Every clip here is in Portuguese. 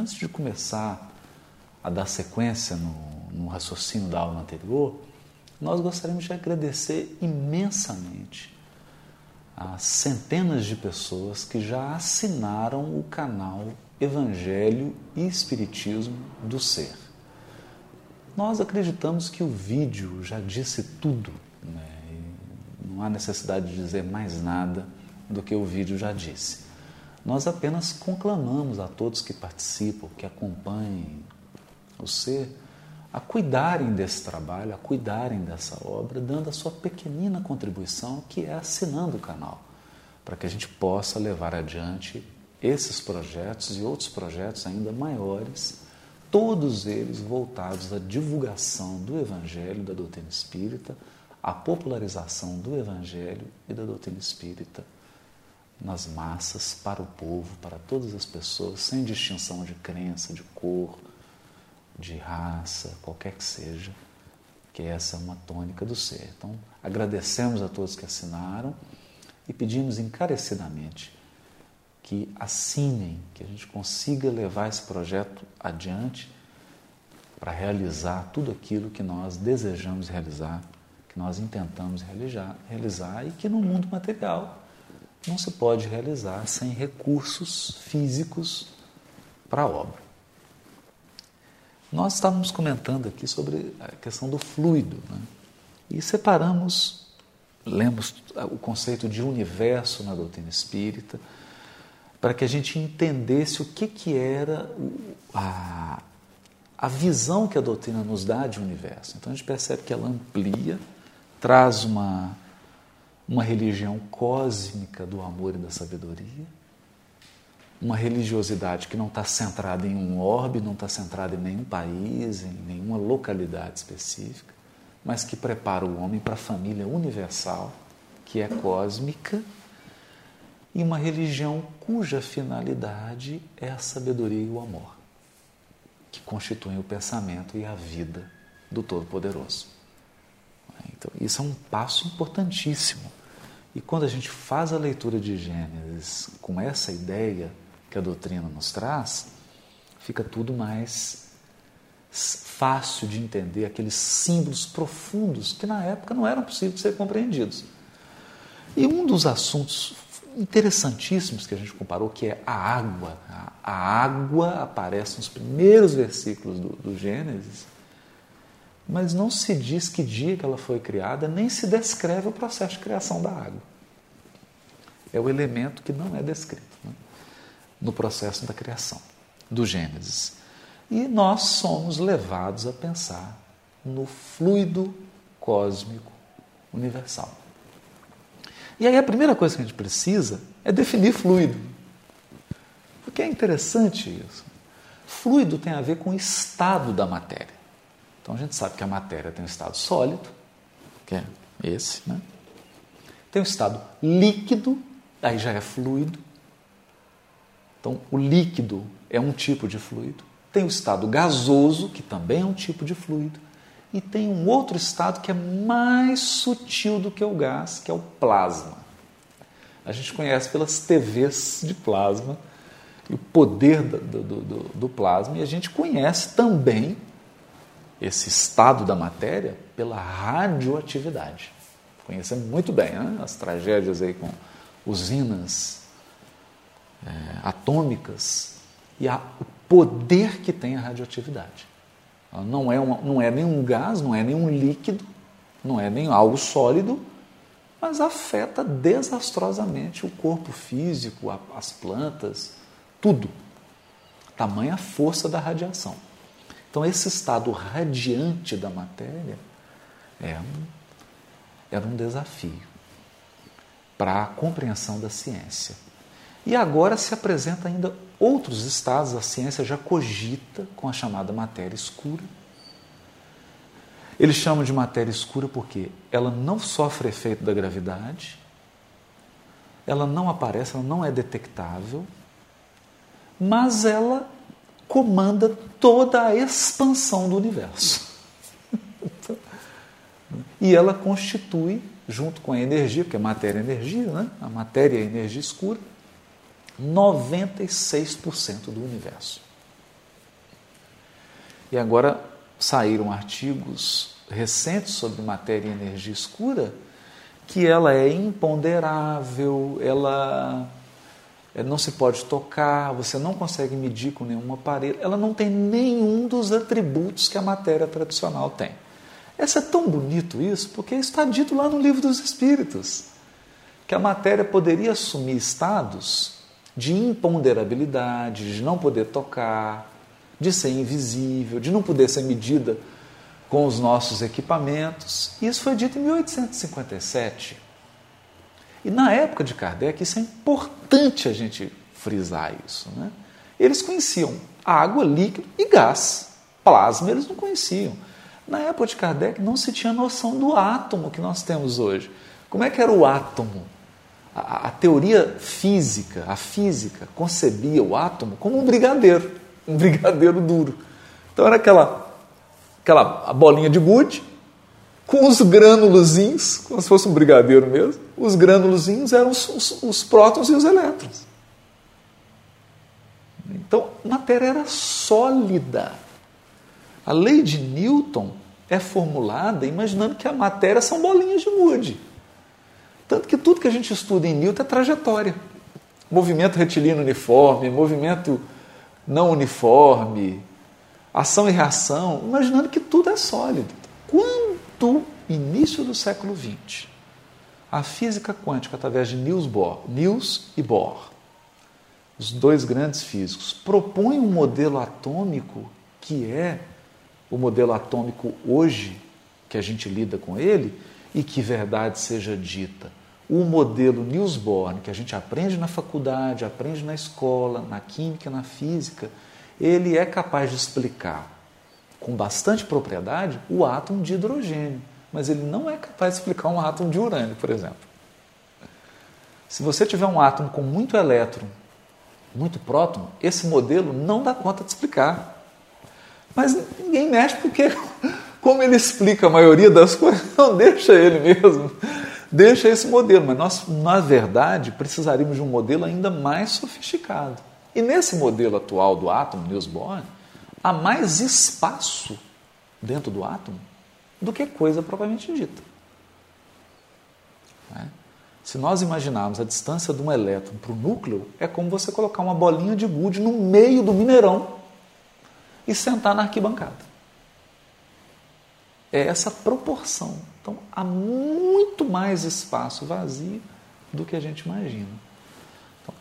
antes de começar a dar sequência no, no raciocínio da aula anterior, nós gostaríamos de agradecer imensamente as centenas de pessoas que já assinaram o canal Evangelho e Espiritismo do Ser. Nós acreditamos que o vídeo já disse tudo, né? não há necessidade de dizer mais nada do que o vídeo já disse. Nós apenas conclamamos a todos que participam, que acompanhem o ser, a cuidarem desse trabalho, a cuidarem dessa obra, dando a sua pequenina contribuição, que é assinando o canal, para que a gente possa levar adiante esses projetos e outros projetos ainda maiores, todos eles voltados à divulgação do Evangelho, da doutrina espírita, à popularização do Evangelho e da doutrina espírita nas massas, para o povo, para todas as pessoas, sem distinção de crença, de cor, de raça, qualquer que seja, que essa é uma tônica do ser. Então, agradecemos a todos que assinaram e pedimos encarecidamente que assinem, que a gente consiga levar esse projeto adiante para realizar tudo aquilo que nós desejamos realizar, que nós intentamos realizar, realizar e que no mundo material não se pode realizar sem recursos físicos para a obra. Nós estávamos comentando aqui sobre a questão do fluido né? e separamos, lemos o conceito de universo na doutrina espírita, para que a gente entendesse o que, que era a, a visão que a doutrina nos dá de universo. Então a gente percebe que ela amplia, traz uma, uma religião cósmica do amor e da sabedoria uma religiosidade que não está centrada em um orbe, não está centrada em nenhum país, em nenhuma localidade específica, mas que prepara o homem para a família universal, que é cósmica, e uma religião cuja finalidade é a sabedoria e o amor, que constituem o pensamento e a vida do Todo-Poderoso. Então, isso é um passo importantíssimo. E quando a gente faz a leitura de Gênesis com essa ideia, que a doutrina nos traz, fica tudo mais fácil de entender aqueles símbolos profundos que na época não eram possíveis de ser compreendidos. E um dos assuntos interessantíssimos que a gente comparou, que é a água. A água aparece nos primeiros versículos do, do Gênesis, mas não se diz que dia que ela foi criada, nem se descreve o processo de criação da água. É o elemento que não é descrito. Né? no processo da criação, do Gênesis. E nós somos levados a pensar no fluido cósmico universal. E aí a primeira coisa que a gente precisa é definir fluido. Porque é interessante isso. Fluido tem a ver com o estado da matéria. Então a gente sabe que a matéria tem um estado sólido, que é esse, né? Tem um estado líquido, aí já é fluido. Então, o líquido é um tipo de fluido. Tem o estado gasoso, que também é um tipo de fluido. E tem um outro estado que é mais sutil do que o gás, que é o plasma. A gente conhece pelas TVs de plasma o poder do, do, do, do plasma, e a gente conhece também esse estado da matéria pela radioatividade. Conhecemos muito bem né? as tragédias aí com usinas é, atômicas e a, o poder que tem a radioatividade. Ela não é, uma, não é nenhum gás, não é nenhum líquido, não é nem algo sólido, mas afeta desastrosamente o corpo físico, a, as plantas, tudo. Tamanha a força da radiação. Então, esse estado radiante da matéria é um, era um desafio para a compreensão da ciência. E agora se apresenta ainda outros estados, a ciência já cogita com a chamada matéria escura. Eles chamam de matéria escura porque ela não sofre efeito da gravidade, ela não aparece, ela não é detectável, mas ela comanda toda a expansão do universo. e ela constitui, junto com a energia, porque a matéria é energia, né? a matéria é energia escura, 96% do universo. E agora saíram artigos recentes sobre matéria e energia escura que ela é imponderável, ela não se pode tocar, você não consegue medir com nenhum aparelho, ela não tem nenhum dos atributos que a matéria tradicional tem. Essa é tão bonito isso, porque está dito lá no livro dos Espíritos, que a matéria poderia assumir estados de imponderabilidade, de não poder tocar, de ser invisível, de não poder ser medida com os nossos equipamentos. Isso foi dito em 1857. E na época de Kardec, isso é importante a gente frisar isso. Né? Eles conheciam água, líquido e gás. Plasma eles não conheciam. Na época de Kardec não se tinha noção do átomo que nós temos hoje. Como é que era o átomo? A, a teoria física, a física, concebia o átomo como um brigadeiro, um brigadeiro duro. Então era aquela aquela bolinha de gude, com os grânulozinhos, como se fosse um brigadeiro mesmo. Os grânulozinhos eram os, os, os prótons e os elétrons. Então, matéria era sólida. A lei de Newton é formulada imaginando que a matéria são bolinhas de gude. Tanto que tudo que a gente estuda em Newton é trajetória. Movimento retilíneo uniforme, movimento não uniforme, ação e reação, imaginando que tudo é sólido. Quando, início do século XX, a física quântica, através de Niels Bohr, Niels e Bohr, os dois grandes físicos, propõem um modelo atômico que é o modelo atômico hoje, que a gente lida com ele, e que verdade seja dita. O modelo Niels Bohr, que a gente aprende na faculdade, aprende na escola, na química, na física, ele é capaz de explicar com bastante propriedade o átomo de hidrogênio, mas ele não é capaz de explicar um átomo de urânio, por exemplo. Se você tiver um átomo com muito elétron, muito próton, esse modelo não dá conta de explicar. Mas ninguém mexe porque, como ele explica a maioria das coisas, não deixa ele mesmo. Deixa esse modelo. Mas nós, na verdade, precisaríamos de um modelo ainda mais sofisticado. E nesse modelo atual do átomo, Niels Bohr, há mais espaço dentro do átomo do que coisa propriamente dita. É? Se nós imaginarmos a distância de um elétron para o núcleo, é como você colocar uma bolinha de gude no meio do mineirão e sentar na arquibancada. É essa proporção. Então, há muito mais espaço vazio do que a gente imagina. Então,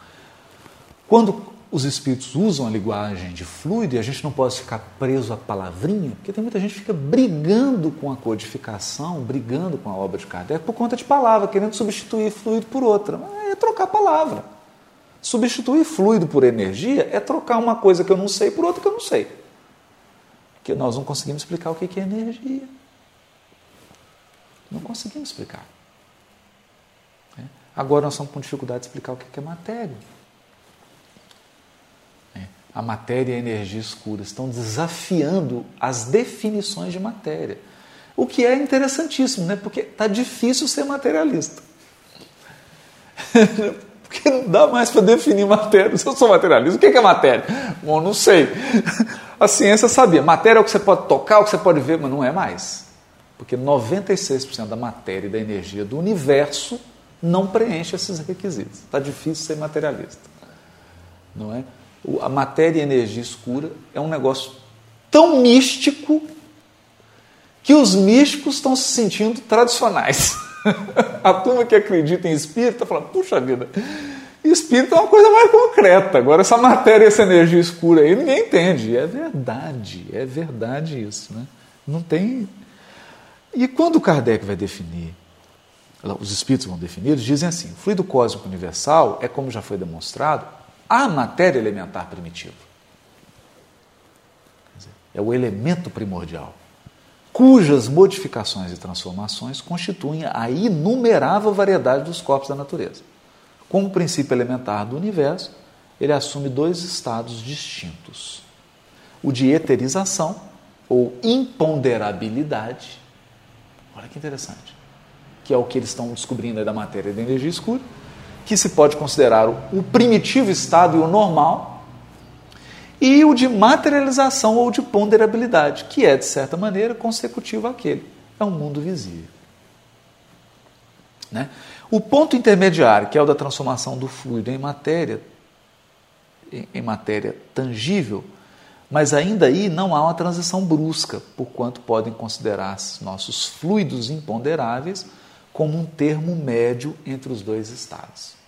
quando os espíritos usam a linguagem de fluido e a gente não pode ficar preso à palavrinha, porque tem muita gente que fica brigando com a codificação, brigando com a obra de Kardec por conta de palavra, querendo substituir fluido por outra. É trocar palavra. Substituir fluido por energia é trocar uma coisa que eu não sei por outra que eu não sei. Porque nós não conseguimos explicar o que é energia. Não conseguimos explicar. É. Agora nós estamos com dificuldade de explicar o que é matéria a matéria e a energia escura, estão desafiando as definições de matéria. O que é interessantíssimo, né? porque está difícil ser materialista. porque não dá mais para definir matéria. Se eu sou materialista, o que é matéria? Bom, não sei. A ciência sabia. Matéria é o que você pode tocar, o que você pode ver, mas não é mais. Porque 96% da matéria e da energia do universo não preenche esses requisitos. Está difícil ser materialista. Não é? A matéria e a energia escura é um negócio tão místico que os místicos estão se sentindo tradicionais. a turma que acredita em espírito está falando, puxa vida, espírito é uma coisa mais concreta. Agora, essa matéria, essa energia escura aí, ninguém entende. É verdade, é verdade isso. Né? Não tem. E quando Kardec vai definir, os espíritos vão definir, eles dizem assim: o fluido cósmico universal é, como já foi demonstrado, a matéria elementar primitiva. É o elemento primordial, cujas modificações e transformações constituem a inumerável variedade dos corpos da natureza. Como princípio elementar do universo, ele assume dois estados distintos: o de eterização, ou imponderabilidade. Olha que interessante. Que é o que eles estão descobrindo da matéria da energia escura que se pode considerar o primitivo estado e o normal, e o de materialização ou de ponderabilidade, que é, de certa maneira, consecutivo àquele. É um mundo visível. Né? O ponto intermediário, que é o da transformação do fluido em matéria, em matéria tangível, mas ainda aí não há uma transição brusca, porquanto podem considerar nossos fluidos imponderáveis como um termo médio entre os dois estados.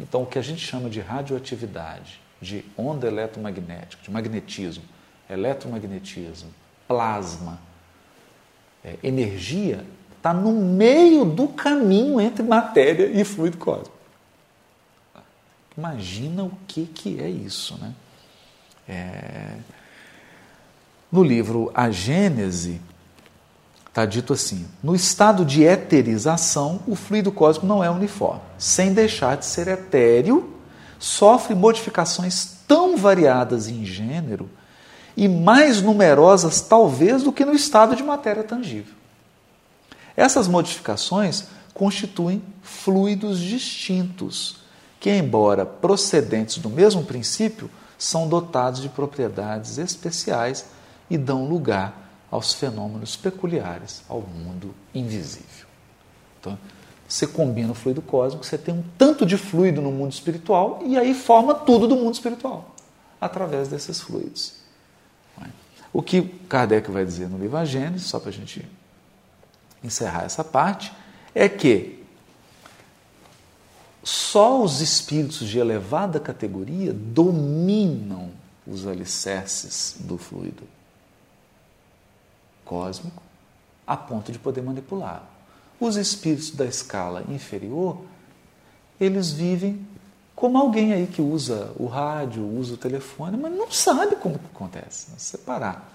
Então, o que a gente chama de radioatividade, de onda eletromagnética, de magnetismo, eletromagnetismo, plasma, é, energia, está no meio do caminho entre matéria e fluido cósmico. Imagina o que, que é isso, né? É... No livro A Gênese, está dito assim: no estado de eterização, o fluido cósmico não é uniforme. Sem deixar de ser etéreo, sofre modificações tão variadas em gênero e mais numerosas, talvez, do que no estado de matéria tangível. Essas modificações constituem fluidos distintos, que, embora procedentes do mesmo princípio, são dotados de propriedades especiais e dão lugar aos fenômenos peculiares ao mundo invisível. Então, você combina o fluido cósmico, você tem um tanto de fluido no mundo espiritual e aí forma tudo do mundo espiritual através desses fluidos. O que Kardec vai dizer no livro A Gênesis, só para a gente encerrar essa parte, é que só os espíritos de elevada categoria dominam os alicerces do fluido cósmico a ponto de poder manipular. Os espíritos da escala inferior, eles vivem como alguém aí que usa o rádio, usa o telefone, mas não sabe como que acontece. Separar.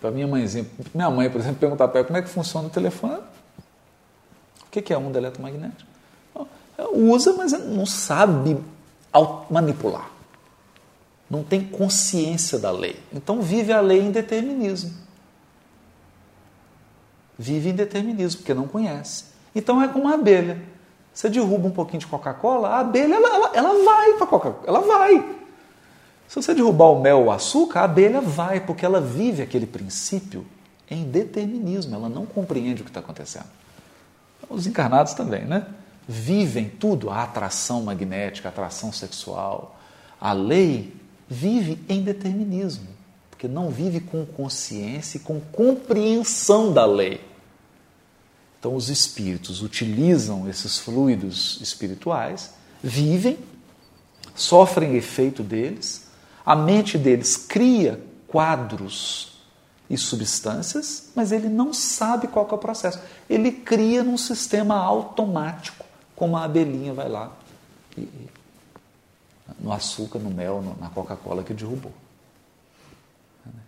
Para minha mãezinha, minha mãe, por exemplo, perguntar para ela como é que funciona o telefone. O que é onda eletromagnética? usa, mas não sabe manipular. Não tem consciência da lei. Então vive a lei em determinismo. Vive em determinismo, porque não conhece. Então é como a abelha. Você derruba um pouquinho de Coca-Cola, a abelha ela, ela, ela vai para Coca-Cola, ela vai. Se você derrubar o mel ou o açúcar, a abelha vai, porque ela vive aquele princípio em determinismo, ela não compreende o que está acontecendo. Os encarnados também, né? vivem tudo, a atração magnética, a atração sexual. A lei vive em determinismo, porque não vive com consciência e com compreensão da lei. Então, os espíritos utilizam esses fluidos espirituais, vivem, sofrem efeito deles, a mente deles cria quadros e substâncias, mas ele não sabe qual é o processo. Ele cria num sistema automático como a abelhinha vai lá e, no açúcar, no mel, no, na Coca-Cola que derrubou.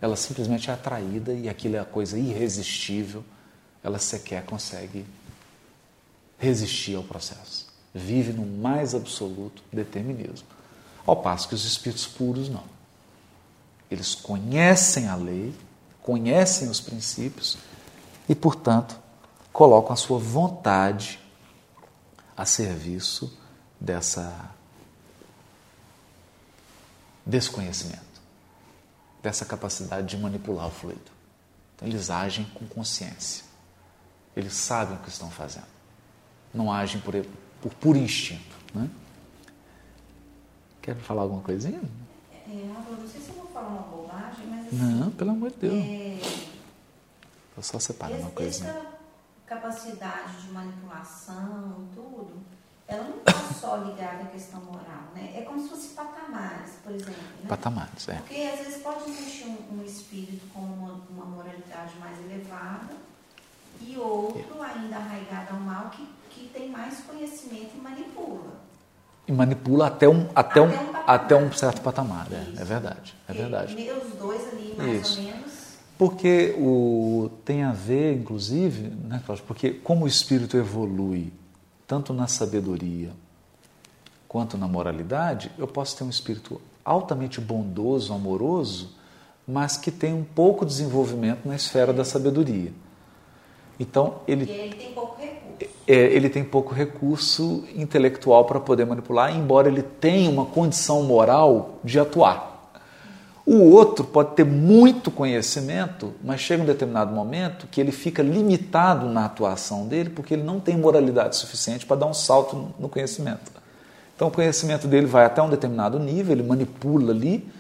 Ela simplesmente é atraída e aquilo é a coisa irresistível, ela sequer consegue resistir ao processo. Vive no mais absoluto determinismo. Ao passo que os espíritos puros não. Eles conhecem a lei, conhecem os princípios e, portanto, colocam a sua vontade a serviço dessa desconhecimento, dessa capacidade de manipular o fluido. Então, eles agem com consciência. Eles sabem o que estão fazendo. Não agem por, por puro instinto. Né? Quer falar alguma coisinha? É, não sei se eu vou falar uma bobagem, mas assim, Não, pelo amor de Deus. É... Vou só separar uma coisinha capacidade de manipulação, tudo, ela não está só ligada à questão moral, né? É como se fosse patamares, por exemplo. Né? Patamares, é. Porque às vezes pode existir um, um espírito com uma, uma, moralidade mais elevada e outro ainda arraigado ao mal que, que tem mais conhecimento e manipula. E manipula até um, até, até um, um até um certo patamar, é, é verdade. É verdade. E, os dois ali, mais Isso. ou menos porque o, tem a ver, inclusive, né, Cláudio, porque como o espírito evolui, tanto na sabedoria quanto na moralidade, eu posso ter um espírito altamente bondoso, amoroso, mas que tem um pouco desenvolvimento na esfera da sabedoria. Então, ele, ele tem pouco recurso. É, ele tem pouco recurso intelectual para poder manipular, embora ele tenha uma condição moral de atuar. O outro pode ter muito conhecimento, mas chega um determinado momento que ele fica limitado na atuação dele porque ele não tem moralidade suficiente para dar um salto no conhecimento. Então o conhecimento dele vai até um determinado nível, ele manipula ali,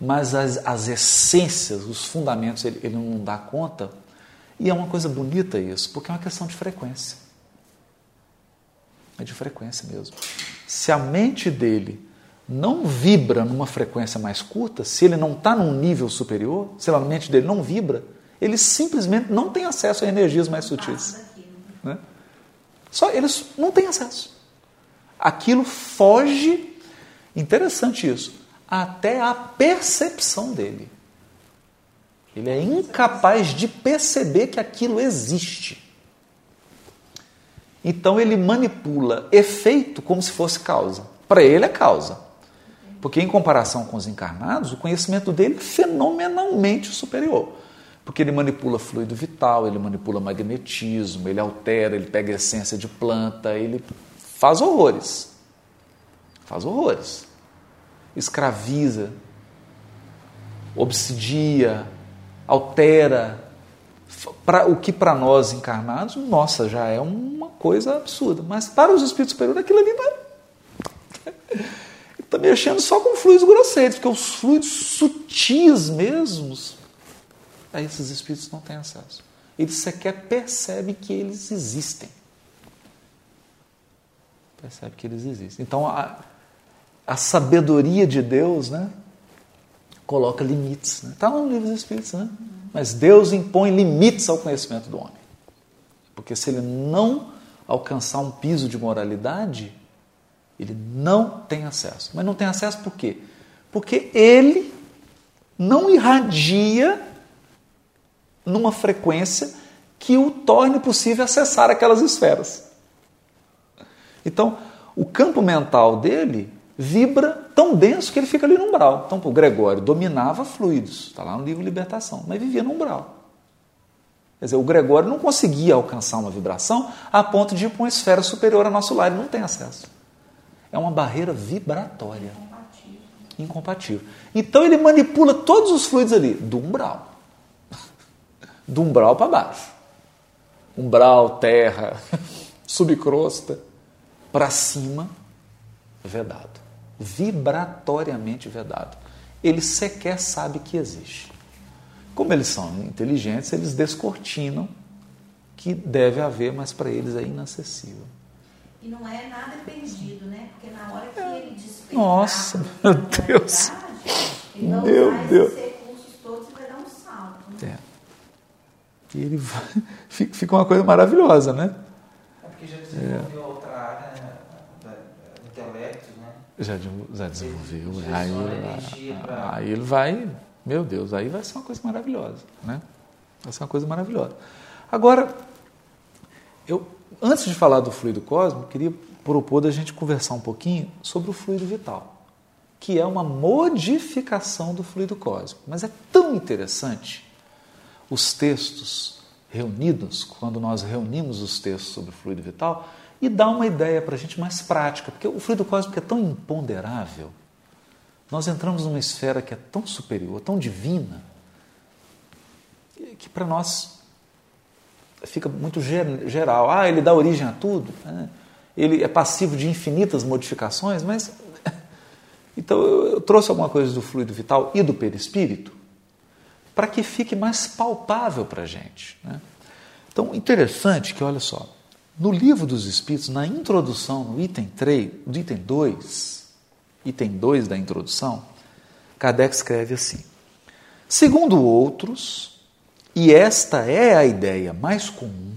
mas as, as essências, os fundamentos, ele, ele não dá conta. E é uma coisa bonita isso, porque é uma questão de frequência. É de frequência mesmo. Se a mente dele não vibra numa frequência mais curta, se ele não está num nível superior, se a mente dele não vibra, ele simplesmente não tem acesso a energias mais sutis. Né? Só eles não têm acesso. Aquilo foge, interessante isso, até a percepção dele. Ele é incapaz de perceber que aquilo existe. Então ele manipula efeito como se fosse causa. Para ele é causa. Porque, em comparação com os encarnados, o conhecimento dele é fenomenalmente superior. Porque ele manipula fluido vital, ele manipula magnetismo, ele altera, ele pega essência de planta, ele faz horrores. Faz horrores. Escraviza, obsidia, altera. O que para nós encarnados, nossa, já é uma coisa absurda. Mas para os espíritos superiores, aquilo ali não é está mexendo só com fluidos grosseiros, porque os fluidos sutis mesmos, a esses espíritos não têm acesso. Eles sequer percebem que eles existem. Percebe que eles existem. Então, a, a sabedoria de Deus, né? Coloca limites. Está né? Tá no livro dos Espíritos, né? Mas Deus impõe limites ao conhecimento do homem. Porque se ele não alcançar um piso de moralidade, ele não tem acesso. Mas não tem acesso por quê? Porque ele não irradia numa frequência que o torne possível acessar aquelas esferas. Então, o campo mental dele vibra tão denso que ele fica ali no umbral. Então, o Gregório dominava fluidos, está lá no livro Libertação, mas vivia no umbral. Quer dizer, o Gregório não conseguia alcançar uma vibração a ponto de ir para uma esfera superior ao nosso lar, ele não tem acesso é uma barreira vibratória. Incompatível. Incompatível. Então ele manipula todos os fluidos ali, do umbral. Do umbral para baixo. Umbral, terra, subcrosta, para cima, vedado. Vibratoriamente vedado. Ele sequer sabe que existe. Como eles são inteligentes, eles descortinam que deve haver, mas para eles é inacessível. E não é nada perdido, né? Porque na hora que ele despertar... Nossa, meu Deus! Ele vai meu Deus. esses recursos todos e vai dar um salto. Né? É. E ele vai... Fica uma coisa maravilhosa, né? É porque já desenvolveu é. outra área né? do intelecto, né? Já, já desenvolveu. Aí, pra... aí ele vai... Meu Deus, aí vai ser uma coisa maravilhosa, né? Vai ser uma coisa maravilhosa. Agora, eu Antes de falar do fluido cósmico, queria propor da gente conversar um pouquinho sobre o fluido vital, que é uma modificação do fluido cósmico. Mas é tão interessante os textos reunidos, quando nós reunimos os textos sobre o fluido vital, e dá uma ideia para a gente mais prática, porque o fluido cósmico é tão imponderável. Nós entramos numa esfera que é tão superior, tão divina, que para nós fica muito geral. Ah, ele dá origem a tudo. Né? Ele é passivo de infinitas modificações, mas. Então eu trouxe alguma coisa do fluido vital e do perispírito para que fique mais palpável para a gente. Né? Então, interessante que, olha só, no livro dos Espíritos, na introdução, no item 3, no item 2, item 2 da introdução, Kardec escreve assim: Segundo outros, e esta é a ideia mais comum,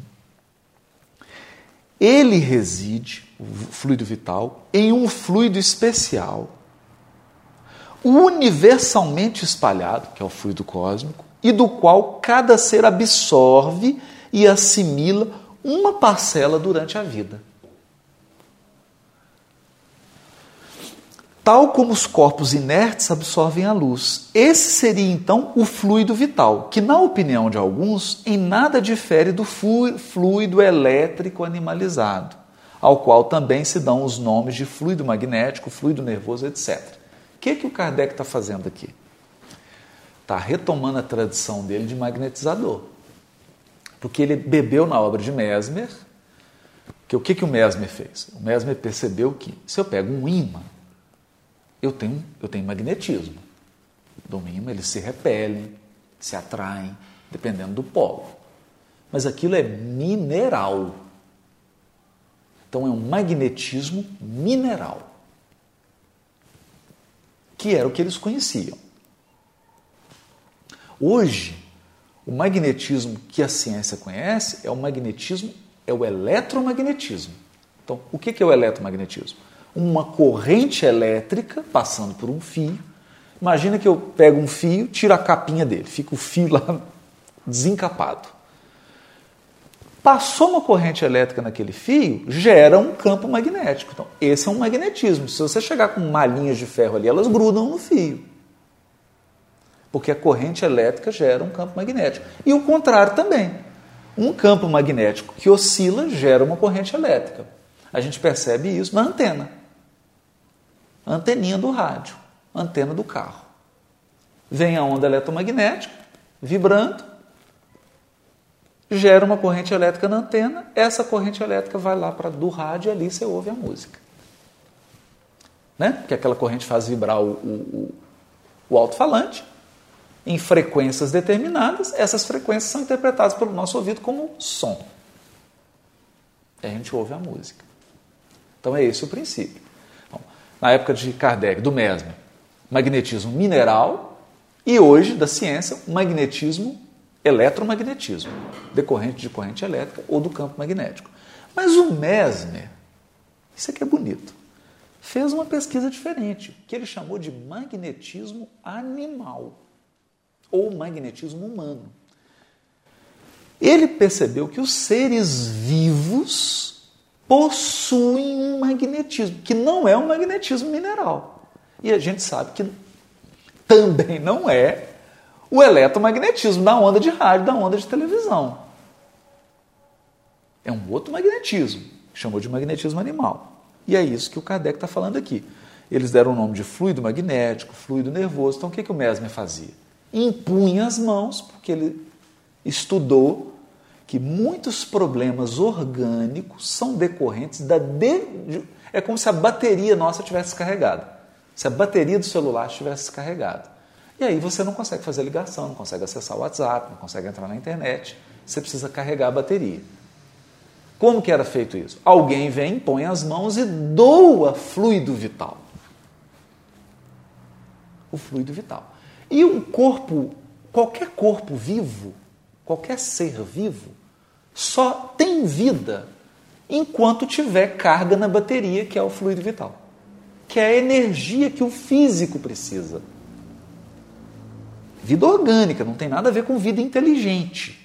ele reside, o fluido vital, em um fluido especial, universalmente espalhado, que é o fluido cósmico, e do qual cada ser absorve e assimila uma parcela durante a vida. tal como os corpos inertes absorvem a luz. Esse seria então o fluido vital, que, na opinião de alguns, em nada difere do fluido elétrico animalizado, ao qual também se dão os nomes de fluido magnético, fluido nervoso, etc. O que, que o Kardec está fazendo aqui? está retomando a tradição dele de magnetizador. Porque ele bebeu na obra de Mesmer, que o que, que o Mesmer fez? O Mesmer percebeu que se eu pego um ímã, eu tenho, eu tenho magnetismo. Do ímã eles se repelem, se atraem, dependendo do polo. Mas aquilo é mineral. Então é um magnetismo mineral. Que era o que eles conheciam. Hoje, o magnetismo que a ciência conhece é o magnetismo, é o eletromagnetismo. Então, o que é o eletromagnetismo? Uma corrente elétrica passando por um fio. Imagina que eu pego um fio, tiro a capinha dele, fica o fio lá desencapado. Passou uma corrente elétrica naquele fio, gera um campo magnético. Então, esse é um magnetismo. Se você chegar com malhinhas de ferro ali, elas grudam no fio porque a corrente elétrica gera um campo magnético. E o contrário também. Um campo magnético que oscila gera uma corrente elétrica. A gente percebe isso na antena. Anteninha do rádio, antena do carro. Vem a onda eletromagnética, vibrando, gera uma corrente elétrica na antena, essa corrente elétrica vai lá para do rádio e ali você ouve a música. Né? Porque aquela corrente faz vibrar o, o, o alto-falante, em frequências determinadas, essas frequências são interpretadas pelo nosso ouvido como som. E a gente ouve a música. Então é esse o princípio. Na época de Kardec, do Mesmer, magnetismo mineral e hoje, da ciência, magnetismo eletromagnetismo, decorrente de corrente elétrica ou do campo magnético. Mas o Mesmer, isso aqui é bonito, fez uma pesquisa diferente, que ele chamou de magnetismo animal ou magnetismo humano. Ele percebeu que os seres vivos possuem um magnetismo, que não é um magnetismo mineral. E a gente sabe que também não é o eletromagnetismo da onda de rádio, da onda de televisão. É um outro magnetismo, chamou de magnetismo animal. E é isso que o Kardec está falando aqui. Eles deram o nome de fluido magnético, fluido nervoso. Então o que, que o Mesmer fazia? Impunha as mãos, porque ele estudou que muitos problemas orgânicos são decorrentes da. De... É como se a bateria nossa tivesse descarregada. Se a bateria do celular estivesse descarregada. E aí você não consegue fazer ligação, não consegue acessar o WhatsApp, não consegue entrar na internet. Você precisa carregar a bateria. Como que era feito isso? Alguém vem, põe as mãos e doa fluido vital. O fluido vital. E um corpo, qualquer corpo vivo, qualquer ser vivo, só tem vida enquanto tiver carga na bateria, que é o fluido vital, que é a energia que o físico precisa. Vida orgânica, não tem nada a ver com vida inteligente.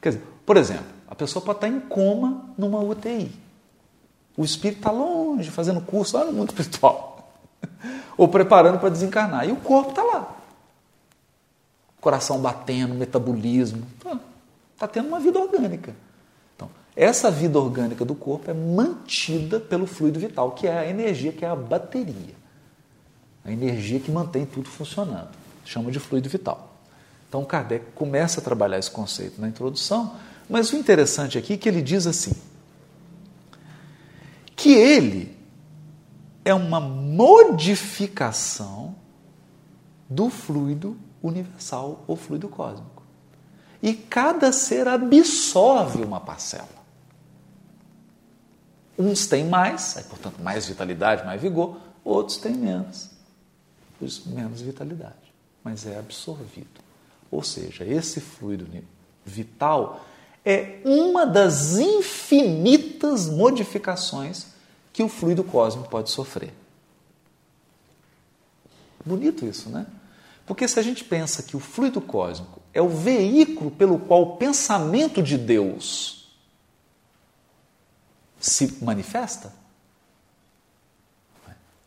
Quer dizer, por exemplo, a pessoa pode estar em coma numa UTI. O espírito está longe, fazendo curso lá no mundo espiritual ou preparando para desencarnar. E o corpo está lá. Coração batendo, metabolismo. Está tá tendo uma vida orgânica. Então, essa vida orgânica do corpo é mantida pelo fluido vital, que é a energia, que é a bateria. A energia que mantém tudo funcionando. Chama de fluido vital. Então, Kardec começa a trabalhar esse conceito na introdução, mas o interessante aqui é que ele diz assim: que ele é uma modificação do fluido universal ou fluido cósmico. E cada ser absorve uma parcela. Uns têm mais, portanto, mais vitalidade, mais vigor, outros têm menos, menos vitalidade, mas é absorvido. Ou seja, esse fluido vital é uma das infinitas modificações que o fluido cósmico pode sofrer. Bonito isso, né? Porque se a gente pensa que o fluido cósmico é o veículo pelo qual o pensamento de Deus se manifesta,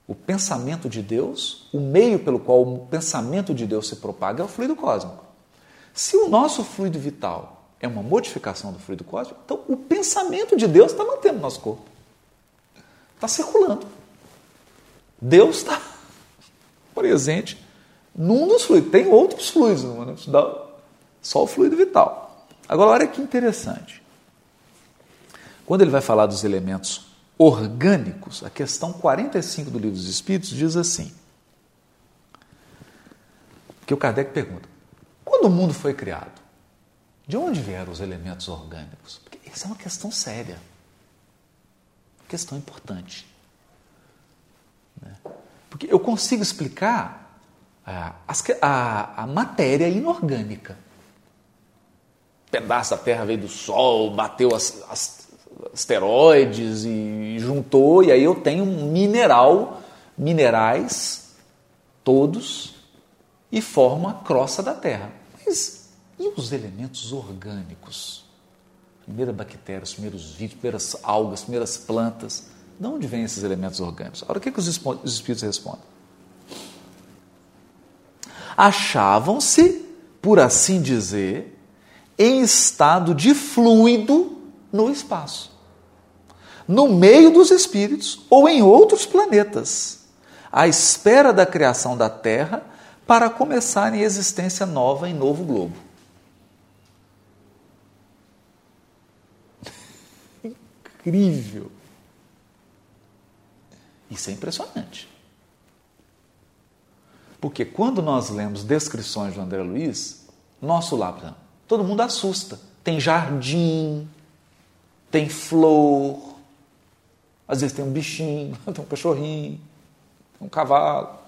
o pensamento de Deus, o meio pelo qual o pensamento de Deus se propaga é o fluido cósmico. Se o nosso fluido vital é uma modificação do fluido cósmico, então o pensamento de Deus está mantendo o nosso corpo. Está circulando. Deus está presente num dos fluidos. Tem outros fluidos, só o fluido vital. Agora, olha que interessante. Quando ele vai falar dos elementos orgânicos, a questão 45 do Livro dos Espíritos diz assim: que o Kardec pergunta: quando o mundo foi criado, de onde vieram os elementos orgânicos? Porque essa é uma questão séria, questão importante. Né? Porque eu consigo explicar a, a, a matéria inorgânica. Pedaço da Terra veio do Sol, bateu as, as asteroides e juntou, e aí eu tenho um mineral, minerais, todos, e forma a crosta da Terra. Mas e os elementos orgânicos? Primeira bactéria, os primeiros vírus, primeiras algas, primeiras plantas. De onde vêm esses elementos orgânicos? Agora, o que, é que os espíritos respondem? Achavam-se, por assim dizer, em estado de fluido no espaço, no meio dos espíritos ou em outros planetas, à espera da criação da Terra para começar em existência nova em novo globo. Incrível! Isso é impressionante. Porque quando nós lemos descrições do André Luiz, nosso lá, todo mundo assusta. Tem jardim, tem flor, às vezes tem um bichinho, tem um cachorrinho, tem um cavalo.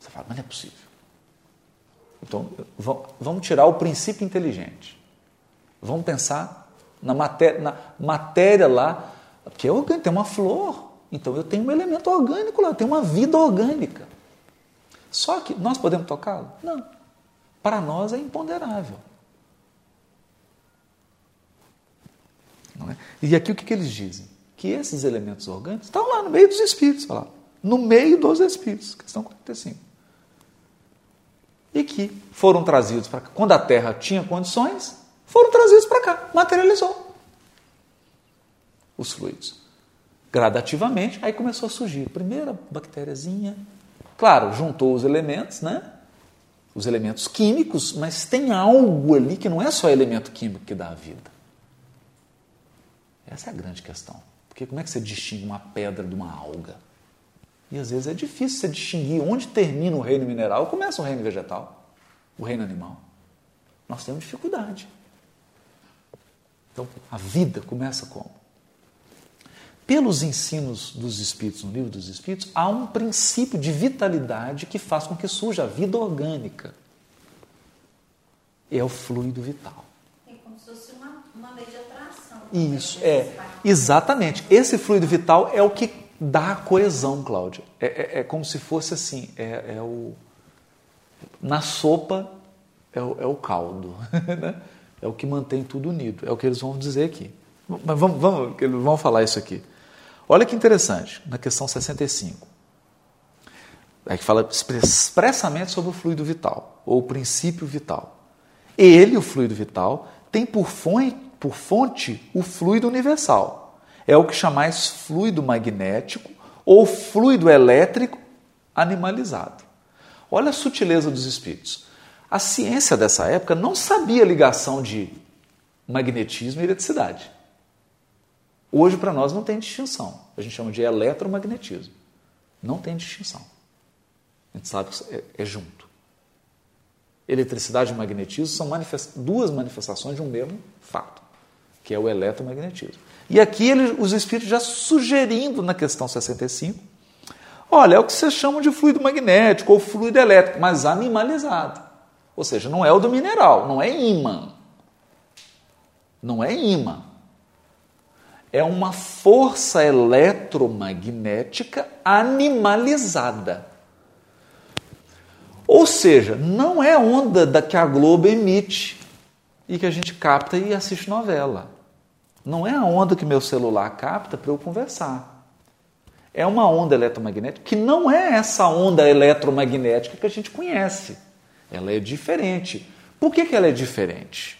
Você fala, mas não é possível. Então, vamos tirar o princípio inteligente. Vamos pensar na matéria, na matéria lá, porque tenho uma flor, então eu tenho um elemento orgânico lá, eu tenho uma vida orgânica. Só que nós podemos tocá-lo? Não. Para nós é imponderável. É? E aqui o que, que, eles dizem? Que esses elementos orgânicos estão lá no meio dos espíritos, lá, no meio dos espíritos, questão 45 e que foram trazidos para cá. Quando a Terra tinha condições, foram trazidos para cá, materializou os fluidos. Gradativamente, aí começou a surgir. Primeira bactériazinha, claro, juntou os elementos, né? Os elementos químicos, mas tem algo ali que não é só elemento químico que dá a vida. Essa é a grande questão. Porque como é que você distingue uma pedra de uma alga? E às vezes é difícil você distinguir onde termina o reino mineral e começa o reino vegetal, o reino animal. Nós temos dificuldade. Então, a vida começa como? Pelos ensinos dos Espíritos, no livro dos Espíritos, há um princípio de vitalidade que faz com que surja a vida orgânica. É o fluido vital. É como se fosse uma, uma lei de atração. Isso, é. Exatamente. Esse fluido vital é o que dá coesão, Cláudia. É, é, é, como se fosse assim, é, é o na sopa é o, é o caldo, né? é o que mantém tudo unido, é o que eles vão dizer aqui. Mas vamos, vamos, vão falar isso aqui. Olha que interessante, na questão 65. É que fala expressamente sobre o fluido vital, ou o princípio vital. Ele, o fluido vital, tem por fonte, por fonte o fluido universal é o que chamais fluido magnético ou fluido elétrico animalizado. Olha a sutileza dos espíritos. A ciência dessa época não sabia a ligação de magnetismo e eletricidade. Hoje, para nós, não tem distinção. A gente chama de eletromagnetismo. Não tem distinção. A gente sabe que é, é junto. Eletricidade e magnetismo são duas manifestações de um mesmo fato, que é o eletromagnetismo. E aqui ele, os espíritos já sugerindo na questão 65, olha, é o que vocês chamam de fluido magnético ou fluido elétrico, mas animalizado. Ou seja, não é o do mineral, não é ímã. Não é ímã. É uma força eletromagnética animalizada. Ou seja, não é onda da que a Globo emite e que a gente capta e assiste novela. Não é a onda que meu celular capta para eu conversar. É uma onda eletromagnética que não é essa onda eletromagnética que a gente conhece. Ela é diferente. Por que, que ela é diferente?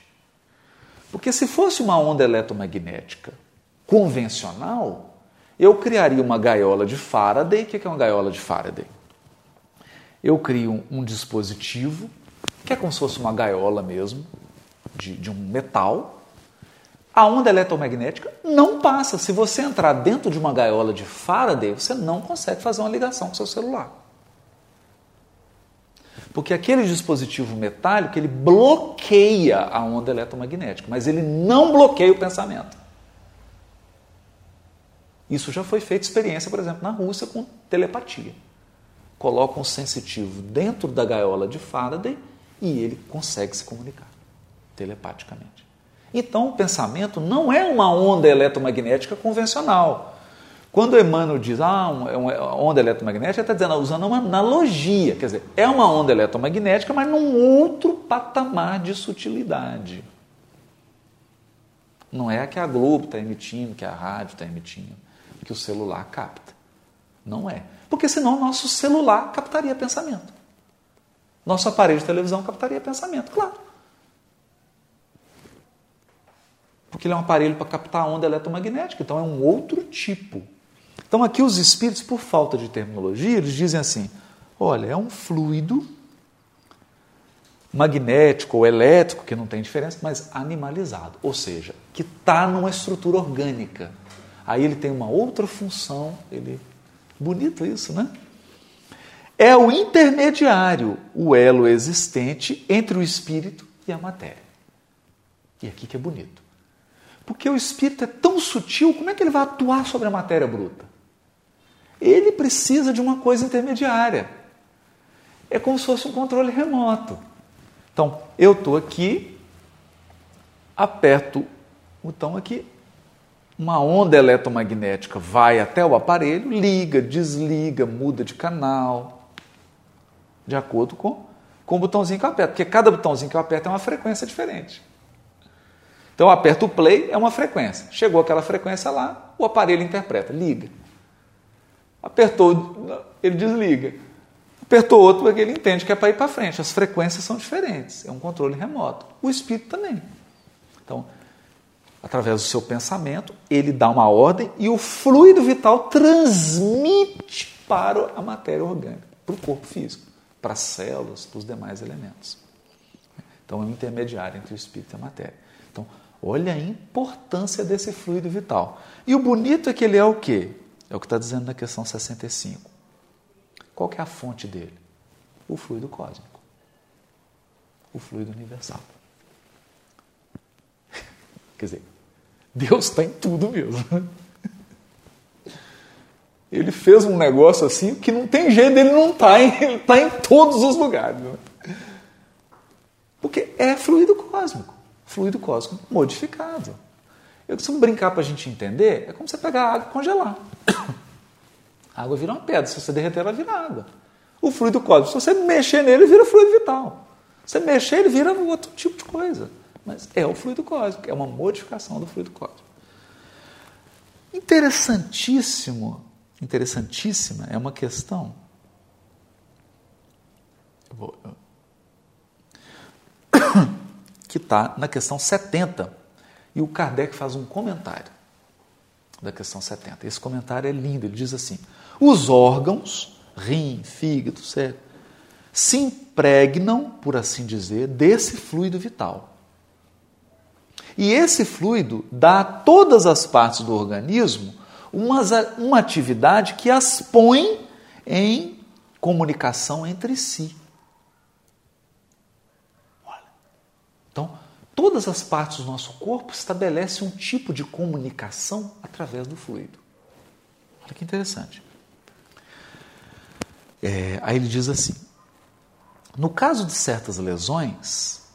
Porque se fosse uma onda eletromagnética convencional, eu criaria uma gaiola de Faraday. O que é uma gaiola de Faraday? eu crio um, um dispositivo, que é como se fosse uma gaiola mesmo, de, de um metal. A onda eletromagnética não passa. Se você entrar dentro de uma gaiola de Faraday, você não consegue fazer uma ligação com seu celular. Porque aquele dispositivo metálico, ele bloqueia a onda eletromagnética, mas ele não bloqueia o pensamento. Isso já foi feita experiência, por exemplo, na Rússia com telepatia. Coloca um sensitivo dentro da gaiola de Faraday e ele consegue se comunicar telepaticamente. Então, o pensamento não é uma onda eletromagnética convencional. Quando Emmanuel diz, ah, é uma onda eletromagnética, está dizendo, usando uma analogia, quer dizer, é uma onda eletromagnética, mas num outro patamar de sutilidade. Não é a que a Globo está emitindo, que a rádio está emitindo que o celular capta. Não é. Porque senão nosso celular captaria pensamento. Nosso aparelho de televisão captaria pensamento, claro. Porque ele é um aparelho para captar a onda eletromagnética, então é um outro tipo. Então aqui os espíritos, por falta de terminologia, eles dizem assim: olha, é um fluido magnético ou elétrico, que não tem diferença, mas animalizado, ou seja, que está numa estrutura orgânica. Aí ele tem uma outra função, ele bonito isso, né? É o intermediário, o elo existente entre o espírito e a matéria. E aqui que é bonito. Porque o espírito é tão sutil, como é que ele vai atuar sobre a matéria bruta? Ele precisa de uma coisa intermediária. É como se fosse um controle remoto. Então, eu estou aqui, aperto o botão aqui, uma onda eletromagnética vai até o aparelho, liga, desliga, muda de canal, de acordo com, com o botãozinho que eu aperto, porque cada botãozinho que eu aperto é uma frequência diferente. Então eu aperto o play, é uma frequência. Chegou aquela frequência lá, o aparelho interpreta, liga. Apertou, ele desliga. Apertou outro porque ele entende que é para ir para frente. As frequências são diferentes, é um controle remoto. O espírito também. Então, através do seu pensamento, ele dá uma ordem e o fluido vital transmite para a matéria orgânica, para o corpo físico, para as células, para os demais elementos. Então é um intermediário entre o espírito e a matéria. Então, olha a importância desse fluido vital. E o bonito é que ele é o quê? É o que está dizendo na questão 65. Qual que é a fonte dele? O fluido cósmico. O fluido universal. Quer dizer, Deus está em tudo mesmo. Ele fez um negócio assim que não tem jeito, ele não está ele está em todos os lugares. Porque é fluido cósmico, fluido cósmico modificado. Eu costumo brincar para a gente entender, é como você pegar água e congelar. A água vira uma pedra, se você derreter, ela vira água. O fluido cósmico, se você mexer nele, vira fluido vital. Se você mexer, ele vira outro tipo de coisa. Mas é o fluido cósmico, é uma modificação do fluido cósmico. Interessantíssimo, interessantíssima é uma questão. Vou, que está na questão 70. E o Kardec faz um comentário da questão 70. Esse comentário é lindo, ele diz assim: os órgãos, rim, fígado, cérebro, se impregnam, por assim dizer, desse fluido vital. E esse fluido dá a todas as partes do organismo uma, uma atividade que as põe em comunicação entre si. Então, todas as partes do nosso corpo estabelecem um tipo de comunicação através do fluido. Olha que interessante. É, aí ele diz assim: no caso de certas lesões,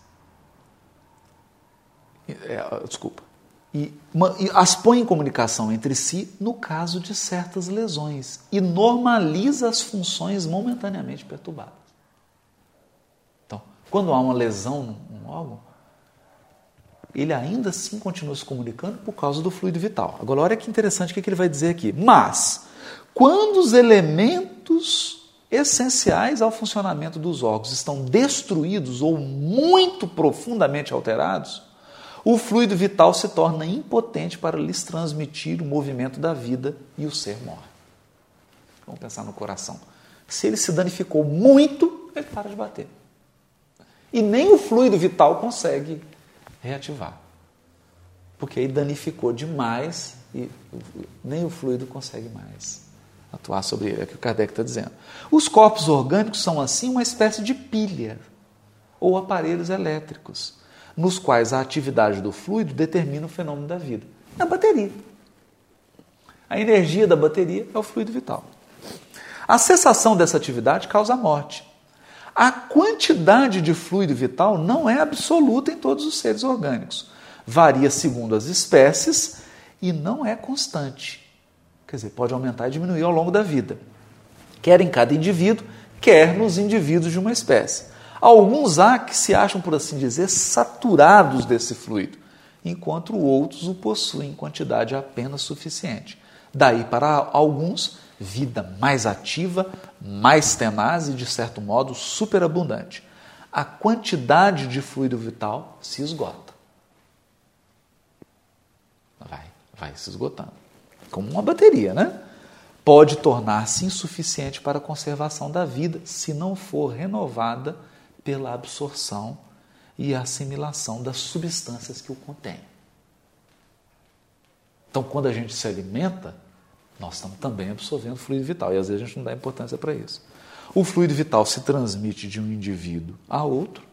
é, desculpa. E, e as põe em comunicação entre si no caso de certas lesões e normaliza as funções momentaneamente perturbadas. Então, quando há uma lesão num órgão, ele ainda assim continua se comunicando por causa do fluido vital. Agora, olha que interessante o que ele vai dizer aqui. Mas, quando os elementos essenciais ao funcionamento dos órgãos estão destruídos ou muito profundamente alterados, o fluido vital se torna impotente para lhes transmitir o movimento da vida e o ser morre. Vamos pensar no coração. Se ele se danificou muito, ele para de bater. E nem o fluido vital consegue reativar. Porque aí danificou demais e nem o fluido consegue mais atuar sobre ele. É o que o Kardec está dizendo. Os corpos orgânicos são, assim, uma espécie de pilha ou aparelhos elétricos, nos quais a atividade do fluido determina o fenômeno da vida. É a bateria. A energia da bateria é o fluido vital. A cessação dessa atividade causa a morte. A quantidade de fluido vital não é absoluta em todos os seres orgânicos. Varia segundo as espécies e não é constante. Quer dizer, pode aumentar e diminuir ao longo da vida, quer em cada indivíduo, quer nos indivíduos de uma espécie. Alguns há que se acham, por assim dizer, saturados desse fluido, enquanto outros o possuem em quantidade apenas suficiente. Daí para alguns, vida mais ativa, mais tenaz e, de certo modo, superabundante. A quantidade de fluido vital se esgota. Vai, vai se esgotando. Como uma bateria, né? Pode tornar-se insuficiente para a conservação da vida se não for renovada pela absorção e assimilação das substâncias que o contêm. Então, quando a gente se alimenta, nós estamos também absorvendo fluido vital e às vezes a gente não dá importância para isso. O fluido vital se transmite de um indivíduo a outro.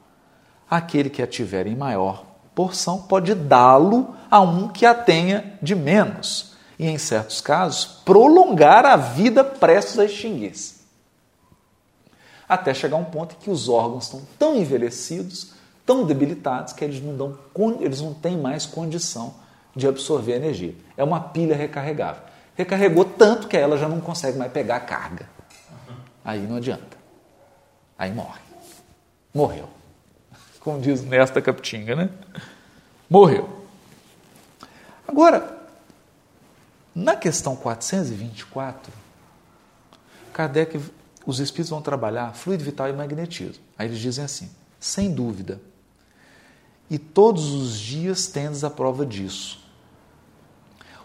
Aquele que a tiver em maior porção pode dá-lo a um que a tenha de menos e, em certos casos, prolongar a vida prestes a extinguir-se. Até chegar um ponto em que os órgãos estão tão envelhecidos, tão debilitados, que eles não, dão, eles não têm mais condição de absorver energia. É uma pilha recarregável. Recarregou tanto que ela já não consegue mais pegar a carga. Aí não adianta. Aí morre. Morreu. Como diz nesta Capitinga, né? Morreu. Agora, na questão 424, Kardec, os espíritos vão trabalhar fluido vital e magnetismo. Aí eles dizem assim: sem dúvida, e todos os dias tendes a prova disso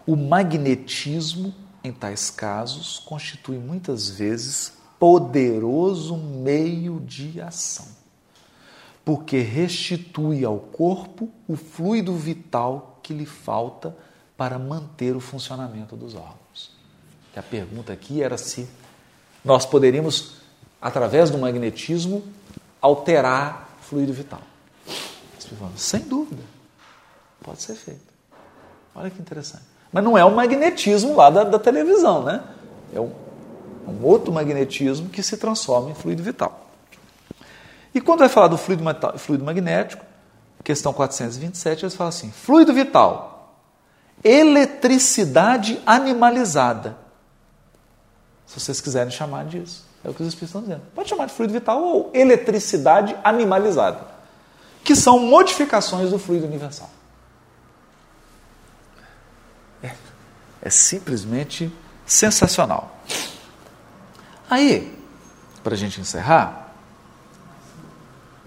o magnetismo, em tais casos, constitui muitas vezes poderoso meio de ação, porque restitui ao corpo o fluido vital que lhe falta para manter o funcionamento dos órgãos. a pergunta aqui era se nós poderíamos, através do magnetismo, alterar fluido vital. Sem dúvida, pode ser feito. Olha que interessante. Mas não é o magnetismo lá da, da televisão, né? É um, um outro magnetismo que se transforma em fluido vital. E quando vai falar do fluido, fluido magnético, questão 427, eles falam assim: fluido vital, eletricidade animalizada. Se vocês quiserem chamar disso, é o que os Espíritos estão dizendo. Pode chamar de fluido vital ou eletricidade animalizada, que são modificações do fluido universal. É simplesmente sensacional. Aí, para a gente encerrar,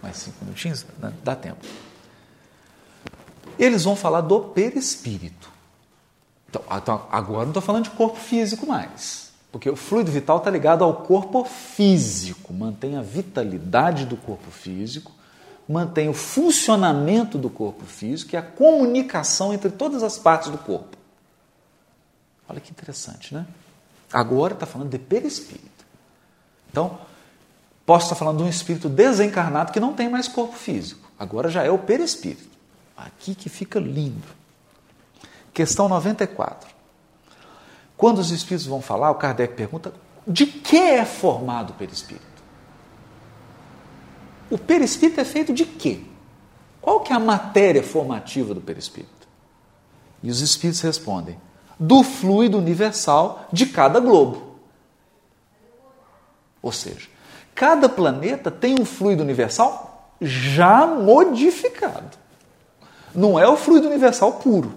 mais cinco minutinhos, né? dá tempo. Eles vão falar do perispírito. Então, então agora não estou falando de corpo físico mais, porque o fluido vital está ligado ao corpo físico, mantém a vitalidade do corpo físico, mantém o funcionamento do corpo físico e a comunicação entre todas as partes do corpo. Olha que interessante, né? Agora está falando de perispírito. Então, posso estar falando de um espírito desencarnado que não tem mais corpo físico. Agora já é o perispírito. Aqui que fica lindo. Questão 94. Quando os espíritos vão falar, o Kardec pergunta: de que é formado o perispírito? O perispírito é feito de quê? Qual que é a matéria formativa do perispírito? E os espíritos respondem: do fluido universal de cada globo. Ou seja, cada planeta tem um fluido universal já modificado. Não é o fluido universal puro.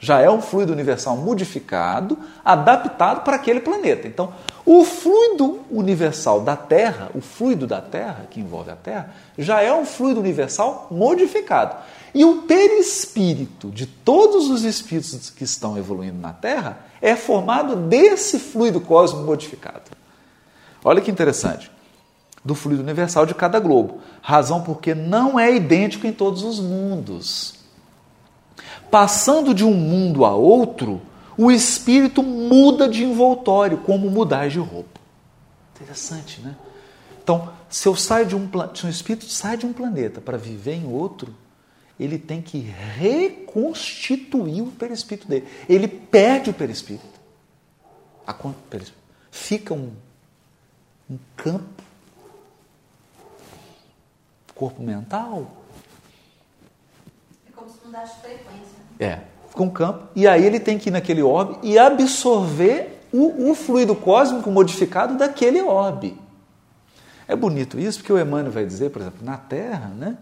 Já é um fluido universal modificado, adaptado para aquele planeta. Então, o fluido universal da Terra, o fluido da Terra, que envolve a Terra, já é um fluido universal modificado. E o perispírito de todos os espíritos que estão evoluindo na Terra é formado desse fluido cósmico modificado. Olha que interessante. Do fluido universal de cada globo. Razão porque não é idêntico em todos os mundos. Passando de um mundo a outro, o espírito muda de envoltório, como mudar de roupa. Interessante, né? Então, se eu saio de um, se um espírito sai de um planeta para viver em outro, ele tem que reconstituir o perispírito dele. Ele perde o perispírito. A, fica um, um campo, corpo mental. Mudasse frequência. É, fica um campo, e aí ele tem que ir naquele orbe e absorver o, o fluido cósmico modificado daquele orbe. É bonito isso, porque o Emmanuel vai dizer, por exemplo, na Terra, né?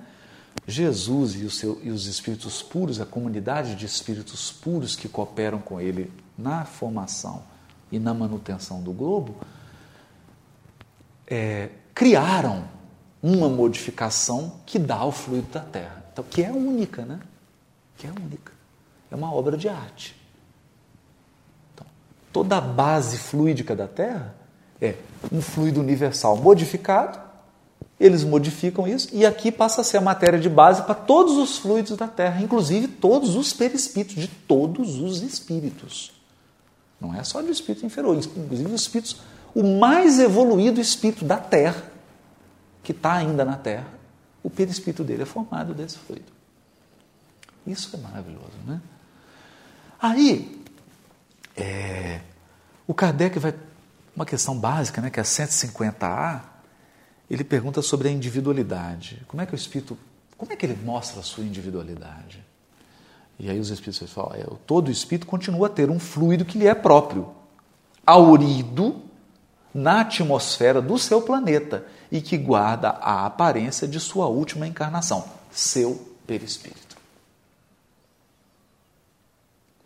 Jesus e, seu, e, os espíritos puros, a comunidade de espíritos puros que cooperam com ele na formação e na manutenção do globo, é, criaram uma modificação que dá ao fluido da Terra. Então, que é única, né? Que é única. É uma obra de arte. Então, toda a base fluídica da Terra é um fluido universal modificado, eles modificam isso, e aqui passa a ser a matéria de base para todos os fluidos da Terra, inclusive todos os perispíritos, de todos os espíritos. Não é só de espírito inferior, inclusive os espíritos, o mais evoluído espírito da Terra, que está ainda na Terra, o perispírito dele é formado desse fluido. Isso é maravilhoso, né? Aí, é, o Kardec vai uma questão básica, né, que é a 150A, ele pergunta sobre a individualidade. Como é que o espírito, como é que ele mostra a sua individualidade? E aí os espíritos falam, é, todo espírito continua a ter um fluido que lhe é próprio, aurido na atmosfera do seu planeta e que guarda a aparência de sua última encarnação, seu perispírito.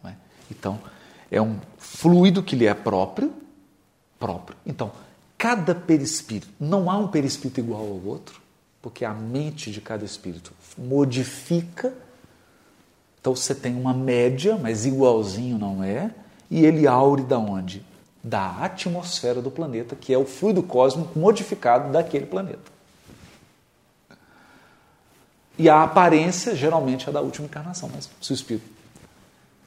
É? Então, é um fluido que lhe é próprio, próprio. Então, cada perispírito, não há um perispírito igual ao outro, porque a mente de cada espírito modifica. Então você tem uma média, mas igualzinho não é, e ele aure da onde? Da atmosfera do planeta, que é o fluido cósmico modificado daquele planeta. E a aparência geralmente é da última encarnação, mas se o espírito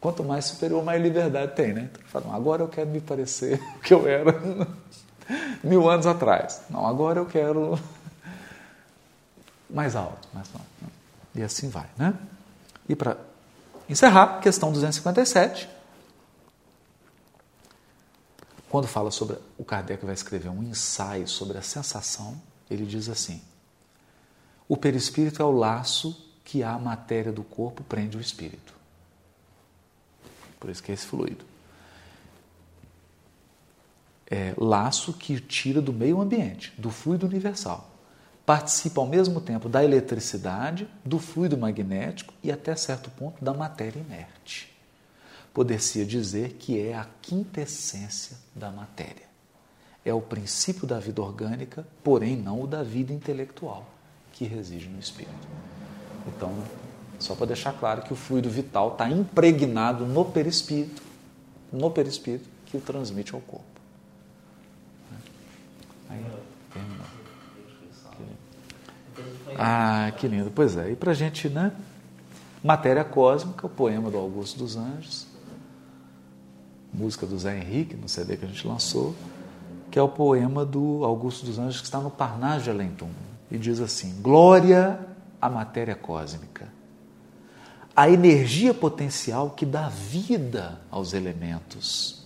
Quanto mais superior, mais liberdade tem, né? Então, fala, agora eu quero me parecer o que eu era mil anos atrás. Não, agora eu quero mais alto, mais alto. E assim vai, né? E para encerrar, questão 257. Quando fala sobre. O Kardec vai escrever um ensaio sobre a sensação, ele diz assim: o perispírito é o laço que a matéria do corpo prende o espírito. Por isso que é esse fluido. É laço que tira do meio ambiente, do fluido universal. Participa ao mesmo tempo da eletricidade, do fluido magnético e até certo ponto da matéria inerte. Poder-se dizer que é a quintessência da matéria. É o princípio da vida orgânica, porém não o da vida intelectual, que reside no espírito. Então, só para deixar claro que o fluido vital está impregnado no perispírito, no perispírito que o transmite ao corpo. Aí, terminou. Ah, que lindo. Pois é, e para a gente, né? Matéria Cósmica, o poema do Augusto dos Anjos, música do Zé Henrique, no CD que a gente lançou, que é o poema do Augusto dos Anjos que está no Parnaso de Além E diz assim: Glória à matéria cósmica a energia potencial que dá vida aos elementos,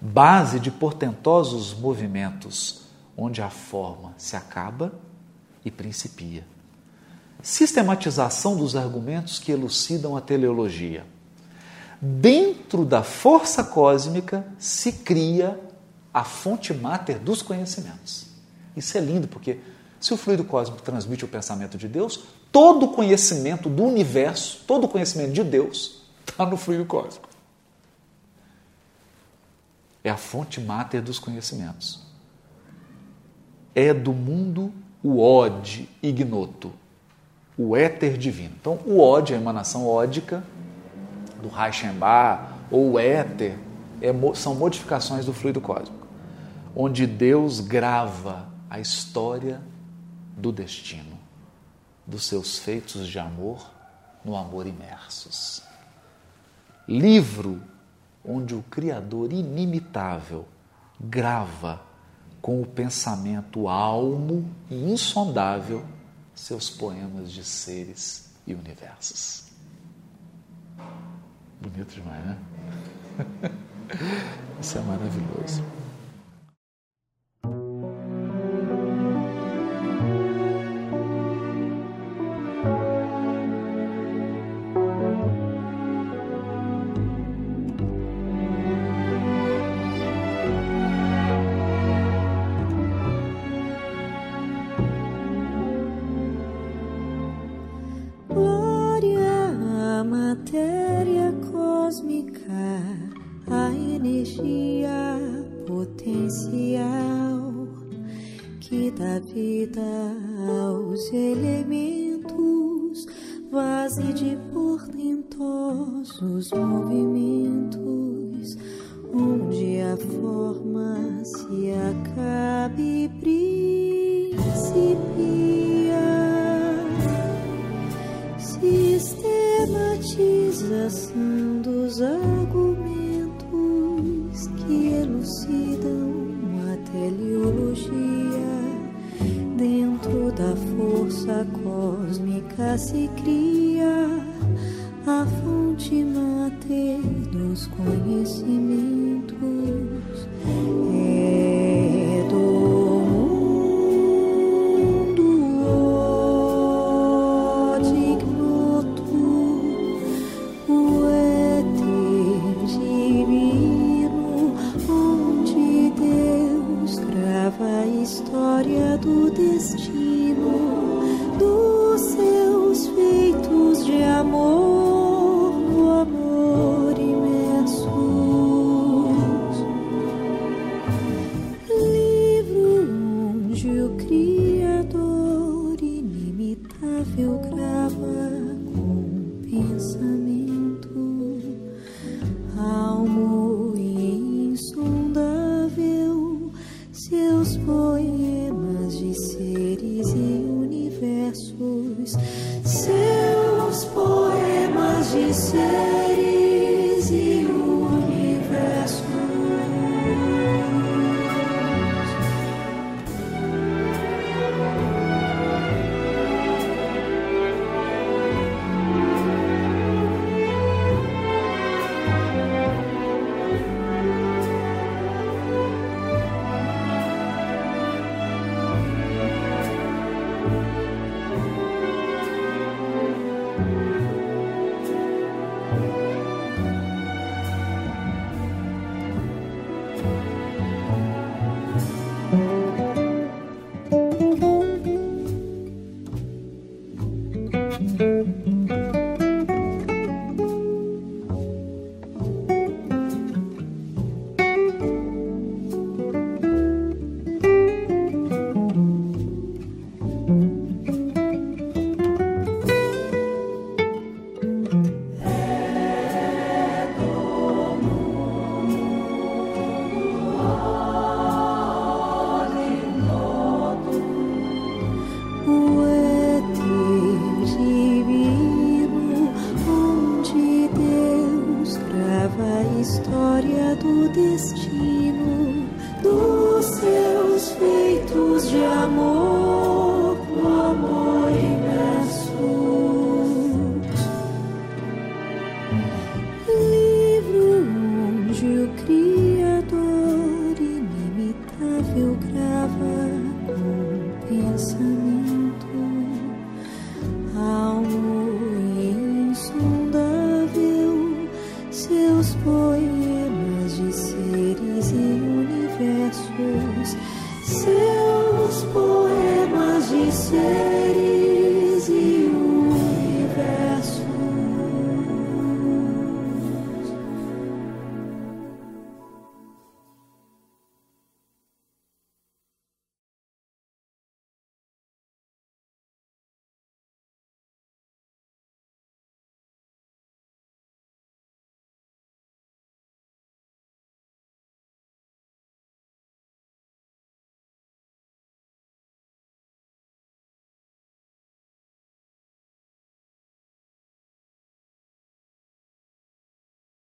base de portentosos movimentos, onde a forma se acaba e principia. Sistematização dos argumentos que elucidam a teleologia. Dentro da força cósmica se cria a fonte máter dos conhecimentos. Isso é lindo, porque se o fluido cósmico transmite o pensamento de Deus, todo o conhecimento do universo, todo o conhecimento de Deus, está no fluido cósmico. É a fonte máter dos conhecimentos. É do mundo o ode ignoto, o éter divino. Então, o ode, a emanação ódica do Reichenbach, ou o éter, é, são modificações do fluido cósmico. onde Deus grava a história do destino, dos seus feitos de amor no amor imersos. Livro onde o Criador inimitável grava com o pensamento almo e insondável seus poemas de seres e universos. Bonito demais, né? Isso é maravilhoso. Seus poemas